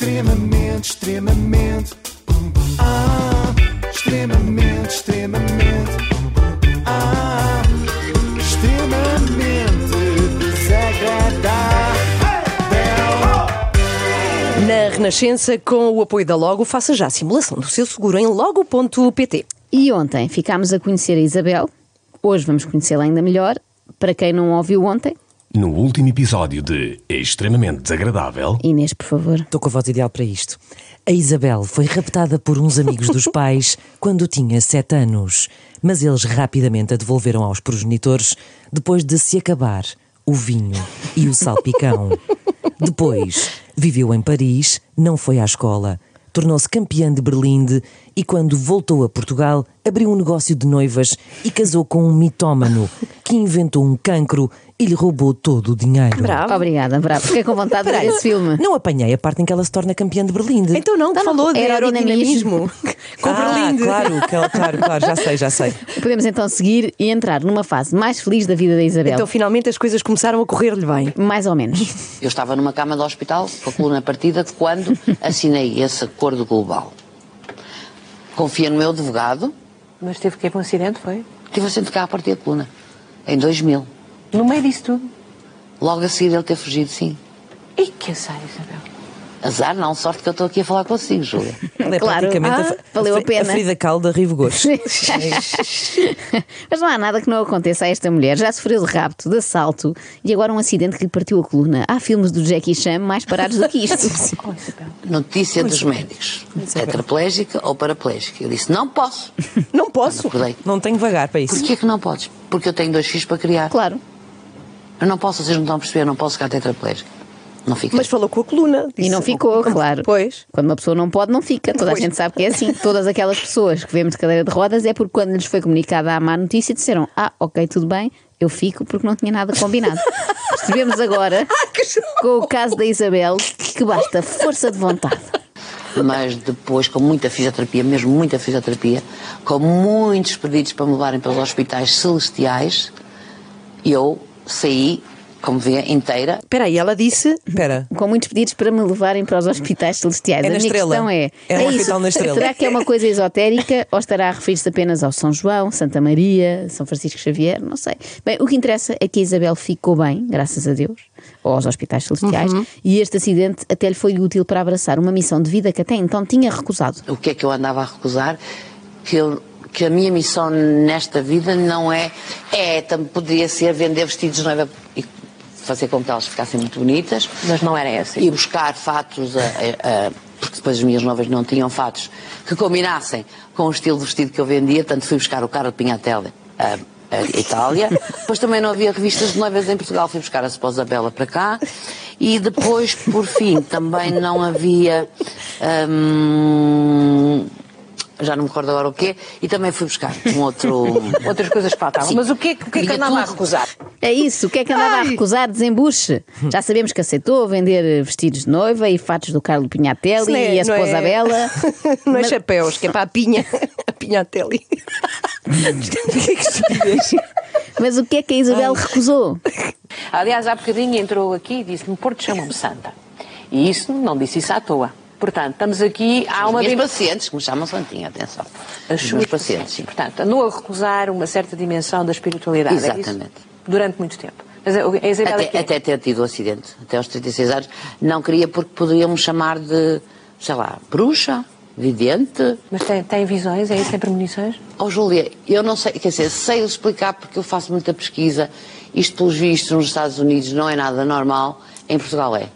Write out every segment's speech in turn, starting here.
Extremamente, extremamente. Ah, extremamente, extremamente. Ah, extremamente desagradável. Na Renascença, com o apoio da Logo, faça já a simulação do seu seguro em logo.pt. E ontem ficámos a conhecer a Isabel. Hoje vamos conhecê-la ainda melhor. Para quem não ouviu ontem, No último episódio de Extremamente Desagradável, Inês, por favor. Estou com a voz ideal para isto. A Isabel foi raptada por uns amigos dos pais quando tinha sete anos, mas eles rapidamente a devolveram aos progenitores depois de se acabar o vinho e o salpicão. Depois, viveu em Paris, não foi à escola, tornou-se campeã de Berlinde e quando voltou a Portugal, abriu um negócio de noivas e casou com um mitómano que inventou um cancro e lhe roubou todo o dinheiro. Bravo. Obrigada, bravo. Fiquei com vontade de ver esse filme. Não apanhei a parte em que ela se torna campeã de Berlinde. Então não, que Então não, falou de aerodinamismo. aerodinamismo. Com ah, Berlinde. claro, claro, claro, claro, já sei, já sei. Podemos então seguir e entrar numa fase mais feliz da vida da Isabel. Então finalmente as coisas começaram a correr-lhe bem. Mais ou menos. Eu estava numa cama de hospital com a coluna partida quando assinei esse acordo global. Confia no meu advogado, Mas teve que ir para um acidente, foi? tive a de cá a partir da coluna, em 2000. No meio disso tudo. Logo a seguir ele ter fugido, sim. E que azar, Isabel. Azar não, sorte que eu estou aqui a falar consigo, Júlia. Ela é Claro. praticamente Ah, a, valeu a pena. a Frida Kahlo da Rivo Gomes. Mas não há nada que não aconteça a esta mulher. Já sofreu de rapto, de assalto e agora um acidente que lhe partiu a coluna. Há filmes do Jackie Chan mais parados do que isto. Oh. Notícia dos médicos. Tetraplégica ou paraplégica? Eu disse, não posso. Não posso. Acordei. Não tenho vagar para isso. Porquê que não podes? Porque eu tenho dois filhos para criar. Claro. Eu não posso, vocês não estão a perceber, eu não posso ficar tetraplégica. Não fica. Mas falou com a coluna. E Disse- não ficou, claro. Pois. Quando uma pessoa não pode, não fica. Toda a Pois. gente sabe que é assim. Todas aquelas pessoas que vemos de cadeira de rodas é porque quando lhes foi comunicada a má notícia disseram: Ah, ok, tudo bem, eu fico porque não tinha nada combinado. Percebemos agora, com o caso da Isabel, que basta força de vontade. mas depois com muita fisioterapia, mesmo muita fisioterapia, com muitos pedidos para me levarem para os hospitais celestiais, eu saí, como vê, inteira. Espera aí, ela disse. Espera. Com muitos pedidos para me levarem para os hospitais celestiais. É a na minha Estrela. questão é: É um é hospital na Estrela. Será que é uma coisa esotérica ou estará a referir-se apenas ao São João, Santa Maria, São Francisco Xavier? Não sei. Bem, o que interessa é que a Isabel ficou bem, graças a Deus, ou aos hospitais celestiais, Uhum. e este acidente até lhe foi útil para abraçar uma missão de vida que até então tinha recusado. O que é que eu andava a recusar? Que, eu- que a minha missão nesta vida não é. É, também poderia ser vender vestidos de noiva e fazer com que elas ficassem muito bonitas. Mas não era essa. E buscar fatos, a- a- a- porque depois as minhas noivas não tinham fatos que combinassem com o estilo de vestido que eu vendia, tanto fui buscar o Carlo Pinhatelli a, a Itália. depois também não havia revistas de noivas em Portugal, fui buscar a esposa Bela para cá. E depois, por fim, também não havia. hum, já não me recordo agora o quê, e também fui buscar um outro. Outras coisas faltavam. Mas o que, é que- o que é que andava a tudo. recusar? É isso, o que é que andava a recusar? Desembuche. Já sabemos que aceitou vender vestidos de noiva e fatos do Carlo Pinhatelli é- e a não esposa é- Bela. Não é Mas- chapéus, que é para a pinha. A pinha Teli. que estupidez. Mas o que é que a Isabel recusou? Aliás, há bocadinho entrou aqui e disse-me Porto chamam-me Santa. E isso, não disse isso à toa. Portanto, estamos aqui, há Os uma... dim- pacientes, que me chamam Santinha, atenção. As Os meus pacientes, sim. Portanto, andou a recusar uma certa dimensão da espiritualidade. é? Exatamente. Durante muito tempo. Mas a a Isabel é Até, é- até ter tido o acidente, até aos 36 anos, não queria porque poderiam me chamar de, sei lá, bruxa, vidente. Mas tem, tem visões, é isso? Tem premonições? Oh, Júlia, eu não sei, quer dizer, sei explicar porque eu faço muita pesquisa. Isto, pelos vistos, nos Estados Unidos não é nada normal, em Portugal é.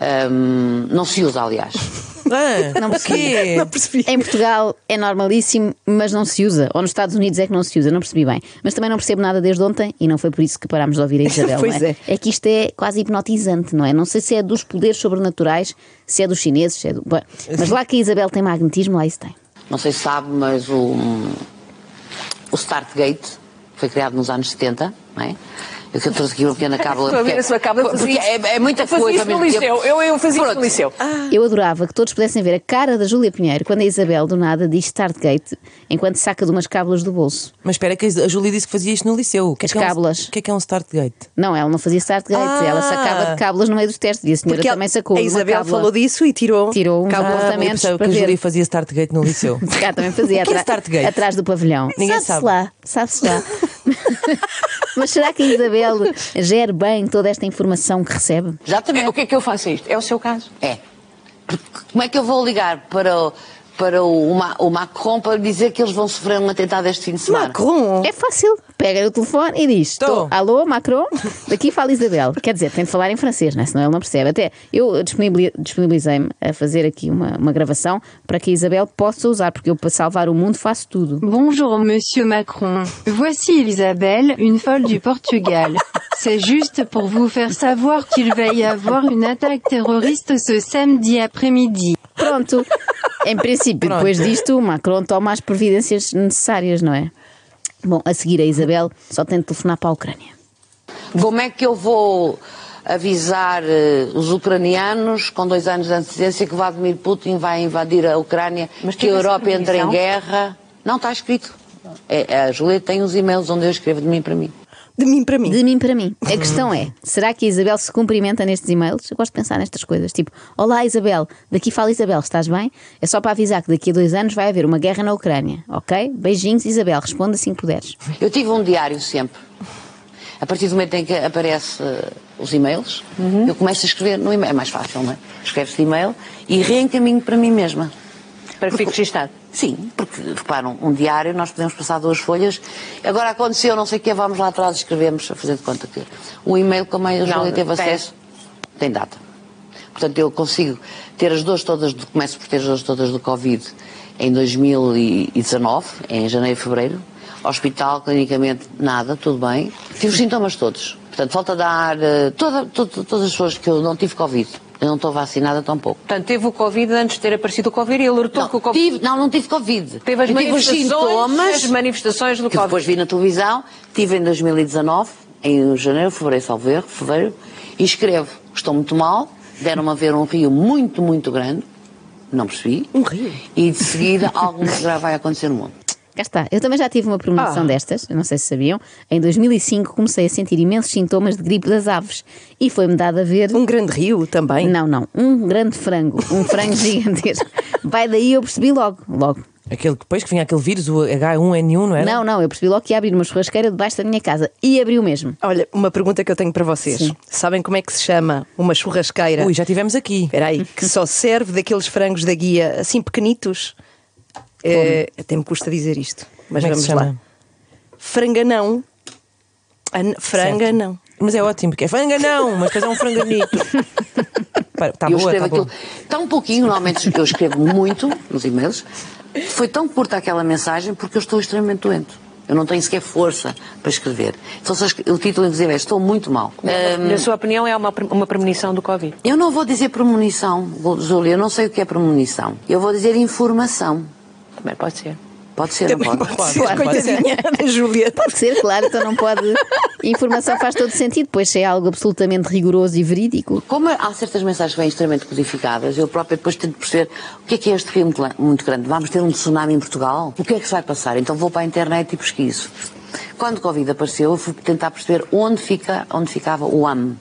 Ahm, não se usa, aliás. Ah, Não quê? Não percebi. Em Portugal é normalíssimo, mas não se usa. Ou nos Estados Unidos é que não se usa, não percebi bem. Mas também não percebo nada desde ontem e não foi por isso que parámos de ouvir a Isabel. Pois não é? é. que isto é quase hipnotizante, não é? Não sei se é dos poderes sobrenaturais, se é dos chineses, se é do. Bom, mas lá que a Isabel tem magnetismo, lá isso tem. Não sei se sabe, mas o, o Startgate foi criado nos anos 70, não é? Eu que eu trouxe aqui uma pequena cábula. Estou a ver porque- a sua cábula, porque é, é muita Eu coisa. isso no ao mesmo liceu. Eu- eu fazia isso no Pronto. liceu. Eu adorava que todos pudessem ver a cara da Júlia Pinheiro quando a Isabel, do nada, diz Startgate enquanto saca de umas cábulas do bolso. Mas espera, que a Júlia disse que fazia isto no liceu. O que é As que é um- cábulas. O que é que é um startgate? Não, ela não fazia Startgate, Ah. ela sacava de cábulas no meio dos testes e a senhora Porque ela- também sacou a Isabel cábula. falou disso e tirou, Tirou uns cábulas. Ah, eu pensava que para a ver. Júlia fazia startgate no liceu. Calhar também fazia O que é Startgate? atrás do pavilhão. Ninguém sabe-se sabe. lá, sabe-se lá. Mas será que a Isabel gera bem toda esta informação que recebe? Exatamente. É, o que é que eu faço a isto? É o seu caso? É. Como é que eu vou ligar para o, para o, Ma- o Macron para dizer que eles vão sofrer um atentado este fim de semana? Macron. É fácil. Pega o telefone e diz. "Tô. Alô, Macron? Daqui fala Isabel. Quer dizer, tem de falar em francês, né? senão ele não percebe. Até eu disponibil- disponibilizei-me a fazer aqui uma, uma gravação para que a Isabel possa usar, porque eu, para salvar o mundo, faço tudo. Bonjour, Monsieur Macron. Voici Isabelle, une folle du Portugal. C'est juste pour vous faire savoir qu'il va y avoir une attaque terroriste ce samedi après-midi. Pronto. Em princípio, Pronto. depois disto, o Macron toma as providências necessárias, não é? Bom, a seguir a Isabel só tem de telefonar para a Ucrânia. Como é que eu vou avisar eh, os ucranianos com dois anos de antecedência que Vladimir Putin vai invadir a Ucrânia, Mas que a Europa entra em guerra? Não está escrito. É, a Julieta tem os e-mails onde eu escrevo de mim para mim. De mim para mim. De mim para mim. A questão é: será que a Isabel se cumprimenta nestes e-mails? Eu gosto de pensar nestas coisas. Tipo, Olá Isabel, daqui fala Isabel, estás bem? É só para avisar que daqui a dois anos vai haver uma guerra na Ucrânia, ok? Beijinhos, Isabel, responda assim que puderes. Eu tive um diário sempre. A partir do momento em que aparece eh, os e-mails, eu começo a escrever no e-mail. É mais fácil, não é? Escreve-se e-mail e reencaminho para mim mesma. Para que fique registado. Sim, porque, reparam, um diário nós podemos passar duas folhas. Agora aconteceu, não sei o quê, vamos lá atrás e escrevemos, a fazer de conta que o e-mail, como a Júlia teve tem. acesso, tem data. Portanto, eu consigo ter as dores todas, do, começo por ter as dores todas do Covid em 2019, em janeiro e fevereiro. Hospital, clinicamente, nada, tudo bem. Tive os sintomas todos. Portanto, falta de ar, eh, toda, toda- todas as pessoas que eu não tive Covid. Eu não estou vacinada tampouco. Portanto, teve o Covid antes de ter aparecido o Covid e alertou Não, que o Covid. tive, não, não tive Covid. Teve as Eu tive os manifestações, sintomas as manifestações do que Covid. depois vi na televisão, tive em 2019, em janeiro, fevereiro, salvo erro, fevereiro, e escrevo, estou muito mal, deram-me a ver um rio muito, muito grande, não percebi. Um rio? E de seguida algo grave vai acontecer no mundo. Cá está. Eu também já tive uma premonição Ah. destas, não sei se sabiam. Em 2005 comecei a sentir imensos sintomas de gripe das aves e foi-me dado a ver. Um grande rio também. Não, não, um grande frango, um frango gigantesco. Vai daí eu percebi logo, logo. Aquele que depois que vinha aquele vírus, o H1N1, não era? Não, não, eu percebi logo que ia abrir uma churrasqueira debaixo da minha casa e abriu mesmo. Olha, uma pergunta que eu tenho para vocês. Sim. Sabem como é que se chama uma churrasqueira? Ui, já tivemos aqui. Espera aí, que só serve daqueles frangos da guia assim pequenitos. É, até me custa dizer isto, mas Como é vamos lá. chama? Franganão. An- Franganão. Mas é ótimo, porque é franga não, mas depois é um franganito. Está eu boa, escrevo está boa. aquilo tão pouquinho, normalmente eu escrevo muito nos e-mails. Foi tão curta aquela mensagem porque eu estou extremamente doente. Eu não tenho sequer força para escrever. Então, o título, inclusive, é Estou muito mal. Ahm, Na sua opinião, é uma, uma premonição do Covid. eu não vou dizer premonição, Júlia, eu não sei o que é premonição. Eu vou dizer informação. Também pode ser. Pode ser, não pode? Pode, Claro, pode Coitadinha da Julieta. Pode ser, claro, então não pode. Informação faz todo sentido, pois é algo absolutamente rigoroso e verídico. Como há certas mensagens que vêm extremamente codificadas, eu própria depois tento perceber o que é que é este rio muito grande. Vamos ter um tsunami em Portugal? O que é que se vai passar? Então vou para a internet e pesquiso. Quando o Covid apareceu, eu fui tentar perceber onde, fica, onde ficava o AM.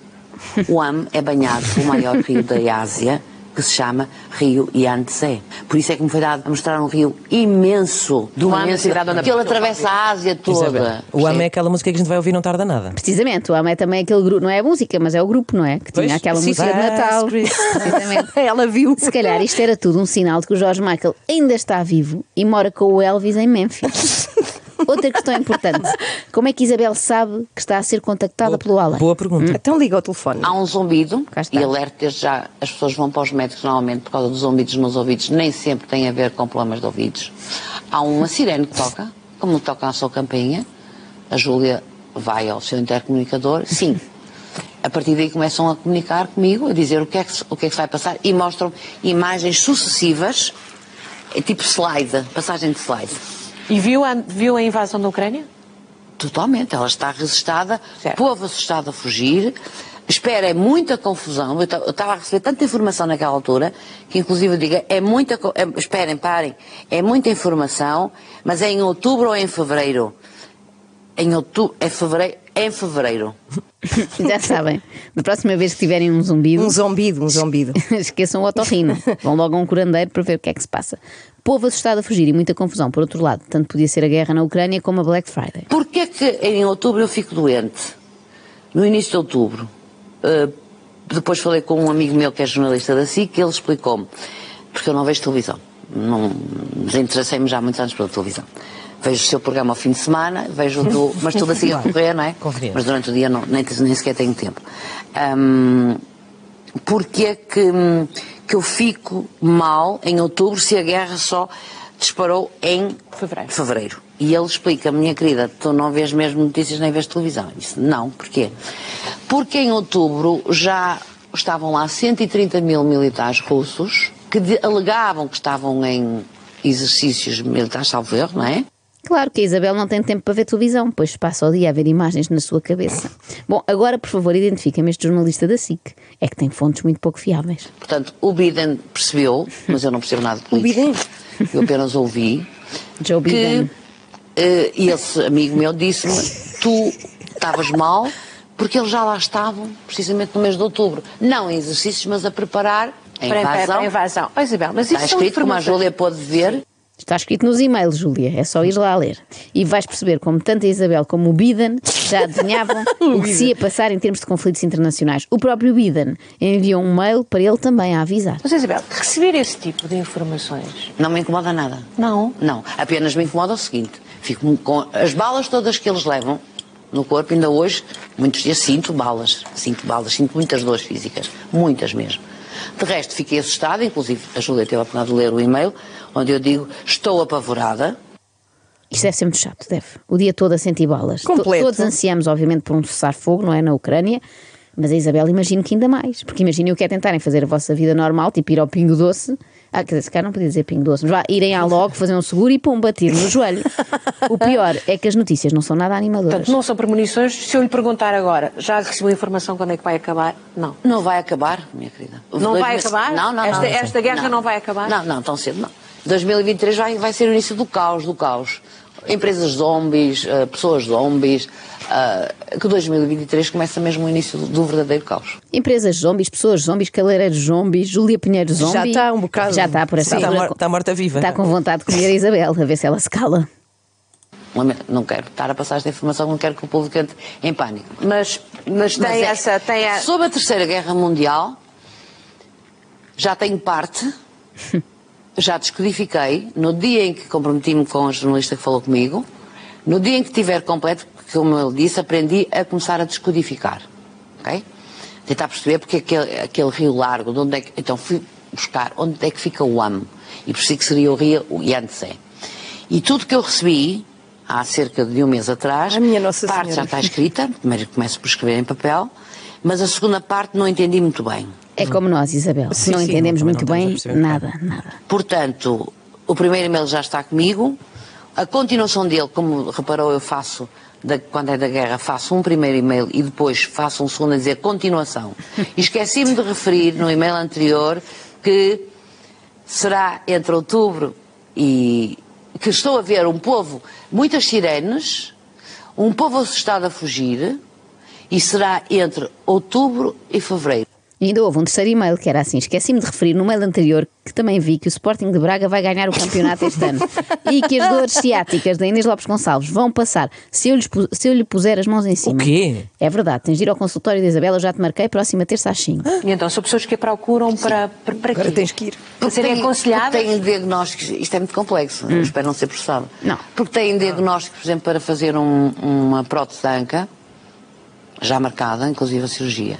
O AM é banhado pelo maior rio da Ásia, que se chama Rio Yangtze. Por isso é que me foi dado a mostrar um rio imenso, de uma imensidade, que ele atravessa a Ásia toda. Isabel, o AM é aquela música que a gente vai ouvir não tarda nada. Precisamente, o AMA é também aquele grupo, não é a música, mas é o grupo, não é? Que tinha Pois, aquela sim, música de. Natal. Precisamente. Ela viu. Se calhar isto era tudo um sinal de que o George Michael ainda está vivo e mora com o Elvis em Memphis. Outra questão importante: como é que Isabel sabe que está a ser contactada pelo além? Boa pergunta. Então liga ao telefone. Há um zumbido e alerta desde já as pessoas vão para os médicos normalmente por causa dos zumbidos nos ouvidos, nem sempre tem a ver com problemas de ouvidos. Há uma sirene que toca, como toca a sua campainha, a Júlia vai ao seu intercomunicador, sim. A partir daí começam a comunicar comigo, a dizer o que é que, o que, é que se vai passar e mostram imagens sucessivas, é tipo slide, passagem de slide. E viu a, viu a invasão da Ucrânia? Totalmente, ela está resistada, Certo. povo assustado a fugir. Espera, é muita confusão. Eu ta- eu estava a receber tanta informação naquela altura que, inclusive, eu digo: é muita. é- esperem, parem. É muita informação, mas é em outubro ou é em fevereiro? Em outubro. É fevereiro? É em fevereiro. Já sabem, da próxima vez que tiverem um zumbido, Um zombido, um zombido. esqueçam o otorrino. Vão logo a um curandeiro para ver o que é que se passa. Povo assustado a fugir e muita confusão. Por outro lado, tanto podia ser a guerra na Ucrânia como a Black Friday. Porquê que em outubro eu fico doente? No início de outubro. Uh, depois falei com um amigo meu que é jornalista da SIC que ele explicou-me. Porque eu não vejo televisão. Não desinteressei-me já há muitos anos pela televisão. Vejo o seu programa ao fim de semana, vejo o do, mas tudo assim a correr, não é? Conveniente. Mas durante o dia não, nem, nem sequer tenho tempo. Hum, porque é que, hum, que eu fico mal em outubro se a guerra só disparou em Fevereiro. fevereiro. E ele explica, minha querida, tu não vês mesmo notícias nem vês televisão. Eu disse, não, porquê? Porque em outubro já estavam lá 130 mil militares russos que de- alegavam que estavam em exercícios militares, salvo erro, não é? Claro que a Isabel não tem tempo para ver televisão, pois passa o dia a ver imagens na sua cabeça. Bom, agora, por favor, identifica-me este jornalista da SIC. É que tem fontes muito pouco fiáveis. Portanto, o Biden percebeu, mas eu não percebo nada de O política. Biden? Eu apenas ouvi Joe Biden. que eh, esse amigo meu disse-me: tu estavas mal porque eles já lá estavam, precisamente no mês de outubro. Não em exercícios, mas a preparar a invasão. para a invasão. Oh, Isabel, mas Está isso são escrito, como a. Júlia pôde ver, Está escrito nos e-mails, Júlia. É só ir lá ler. E vais perceber como tanto a Isabel como o Biden já adivinhavam o que se ia passar em termos de conflitos internacionais. O próprio Biden enviou um mail para ele também a avisar. Mas Isabel, receber esse tipo de informações. não me incomoda nada. Não. Não, apenas me incomoda o seguinte: fico com as balas todas que eles levam no corpo, ainda hoje, muitos dias sinto balas, sinto balas, sinto muitas dores físicas, muitas mesmo. De resto, fiquei assustada, inclusive a Júlia teve a oportunidade de ler o e-mail, onde eu digo: estou apavorada. Isto deve ser muito chato, deve. O dia todo a sentir balas. To- Completo. Todos ansiamos, obviamente, por um cessar-fogo, não é? Na Ucrânia. Mas a Isabel imagino que ainda mais. Porque imaginem o que é tentarem fazer a vossa vida normal, tipo ir ao Pingo Doce. Ah, quer dizer, se calhar não podia dizer Pingo Doce, mas vá, irem à logo, fazer um seguro e pum, bater no joelho. O pior é que as notícias não são nada animadoras. Portanto, não são premonições. Se eu lhe perguntar agora, já recebeu informação quando é que vai acabar? Não. Não vai acabar, minha querida. Não Dois vai meses- acabar? Não, não, Esta- não. esta guerra não vai acabar? Não, não, tão cedo não. 2023 vai, vai ser o início do caos, do caos. Empresas zombies, eh, pessoas zombies, eh, que 2023 começa mesmo o início do, do verdadeiro caos. Empresas zombies, pessoas zombies, caleireiros zombies, Júlia Pinheiro zombie. Já está um bocado. Já está por essa Sim, altura. está mor- está morta-viva. Está com vontade de comer a Isabel, a ver se ela se cala. Não quero estar a passar esta informação, não quero que o povo cante em pânico. Mas, mas tem Mas é- essa. Tem a... Sobre a Terceira Guerra Mundial, já tenho parte, já descodifiquei, no dia em que comprometi-me com a jornalista que falou comigo, no dia em que tiver completo, como ele disse, aprendi a começar a descodificar. Ok? Tentar perceber porque aquele, aquele rio largo, de onde é que, então fui buscar onde é que fica o Amo. E por si que seria o rio Yangtze. E tudo que eu recebi, há cerca de um mês atrás, A minha Nossa parte Senhora. já está escrita, primeiro começo por escrever em papel, mas a segunda parte não entendi muito bem. É como nós, Isabel. Sim, não sim, entendemos não- muito não bem nada, nada. Portanto, o primeiro e-mail já está comigo. A continuação dele, como reparou, eu faço, da- quando é da guerra, faço um primeiro e-mail e depois faço um segundo a dizer continuação. E esqueci-me de referir no e-mail anterior que será entre outubro e. que estou a ver um povo, muitas sirenes, um povo assustado a fugir, e será entre outubro e fevereiro. E ainda houve um terceiro e-mail que era assim: esqueci-me de referir no mail anterior que também vi que o Sporting de Braga vai ganhar o campeonato este ano e que as dores ciáticas da Inês Lopes Gonçalves vão passar se eu, lhes se eu lhe puser as mãos em cima. quê? É verdade, tens de ir ao consultório de Isabela, eu já te marquei, próxima terça às 5. E então, são pessoas que a procuram para, para, para Agora quê? tens que ir. Para serem aconselhadas? porque Têm diagnósticos, isto é muito complexo, eu espero não ser processado. Não. Porque têm diagnósticos, por exemplo, para fazer um- uma prótese de anca, já marcada, inclusive a cirurgia.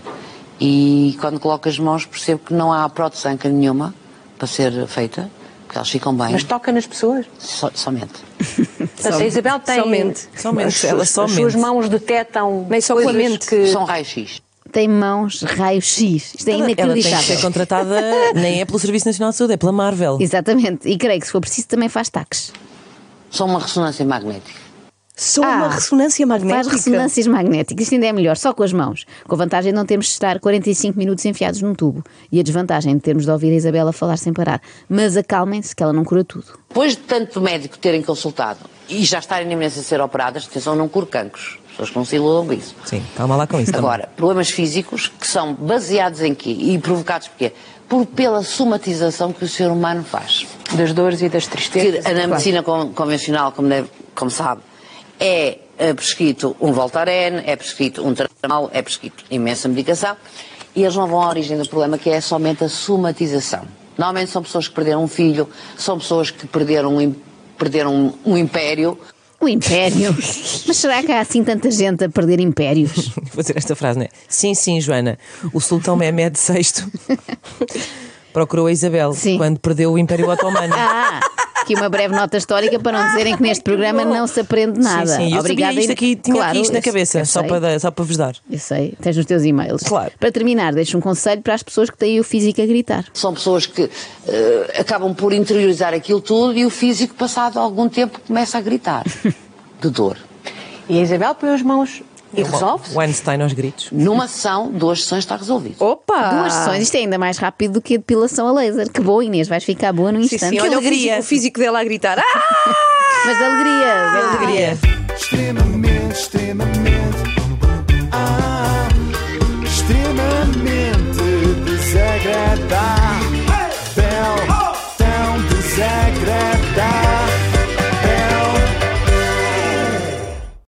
E quando coloco as mãos percebo que não há prótese anca nenhuma para ser feita, porque elas ficam bem, Mas toca nas pessoas. so- somente. A Isabel tem. somente, somente, as, ela as suas mãos detectam. Nem só com a mente. que. São raios-x. Tem mãos raio-x. Isto é Ela, ela tem que inacreditável. ser contratada, nem é pelo Serviço Nacional de Saúde, é pela Marvel. Exatamente. E creio que se for preciso também faz taques. São uma ressonância magnética. Só Ah, uma ressonância magnética. Faz ressonâncias magnéticas, isto ainda é melhor, só com as mãos. Com a vantagem de não termos de estar 45 minutos enfiados num tubo. E a desvantagem de termos de ouvir a Isabela falar sem parar. Mas acalmem-se que ela não cura tudo. Depois de tanto médico terem consultado e já estarem na iminência de ser operadas, atenção, não curo cancros. As pessoas que não se iludam com isso. Sim, calma lá com isso também. Agora, problemas físicos que são baseados em quê? E provocados por quê? Por, pela somatização que o ser humano faz. Das dores e das tristezas. Que na medicina con- convencional, como, deve- como sabe, é eh, prescrito um Voltaren, é prescrito um tramal, é prescrito imensa medicação e eles não vão à origem do problema que é somente a somatização. Normalmente são pessoas que perderam um filho, são pessoas que perderam um, perderam um, um império. O império. Mas será que há assim tanta gente a perder impérios? Vou dizer esta frase, não é? Sim, sim, Joana. O Sultão Mehmed VI procurou a Isabel Sim. quando perdeu o Império Otomano. Ah, aqui uma breve nota histórica para não dizerem que neste programa não se aprende nada. Sim, sim. Eu Obrigada. sabia isto aqui, tinha Claro, aqui isto na cabeça, só para, dar- só para vos dar. Eu sei, tens nos teus e-mails. Claro. Para terminar, deixo um conselho para as pessoas que têm o físico a gritar. São pessoas que eh, acabam por interiorizar aquilo tudo e o físico, passado algum tempo, começa a gritar de dor. E a Isabel põe as mãos e resolve-se. O Einstein aos gritos. Numa sessão, duas sessões está resolvido. Opa! Duas sessões, isto é ainda mais rápido do que a depilação a laser. Que boa, Inês, vais ficar boa no Sim, instante. sim, olha o alegria. físico, o físico dela a gritar. Ah! Mas de alegria, de alegria. Alegria. extremamente, extremamente.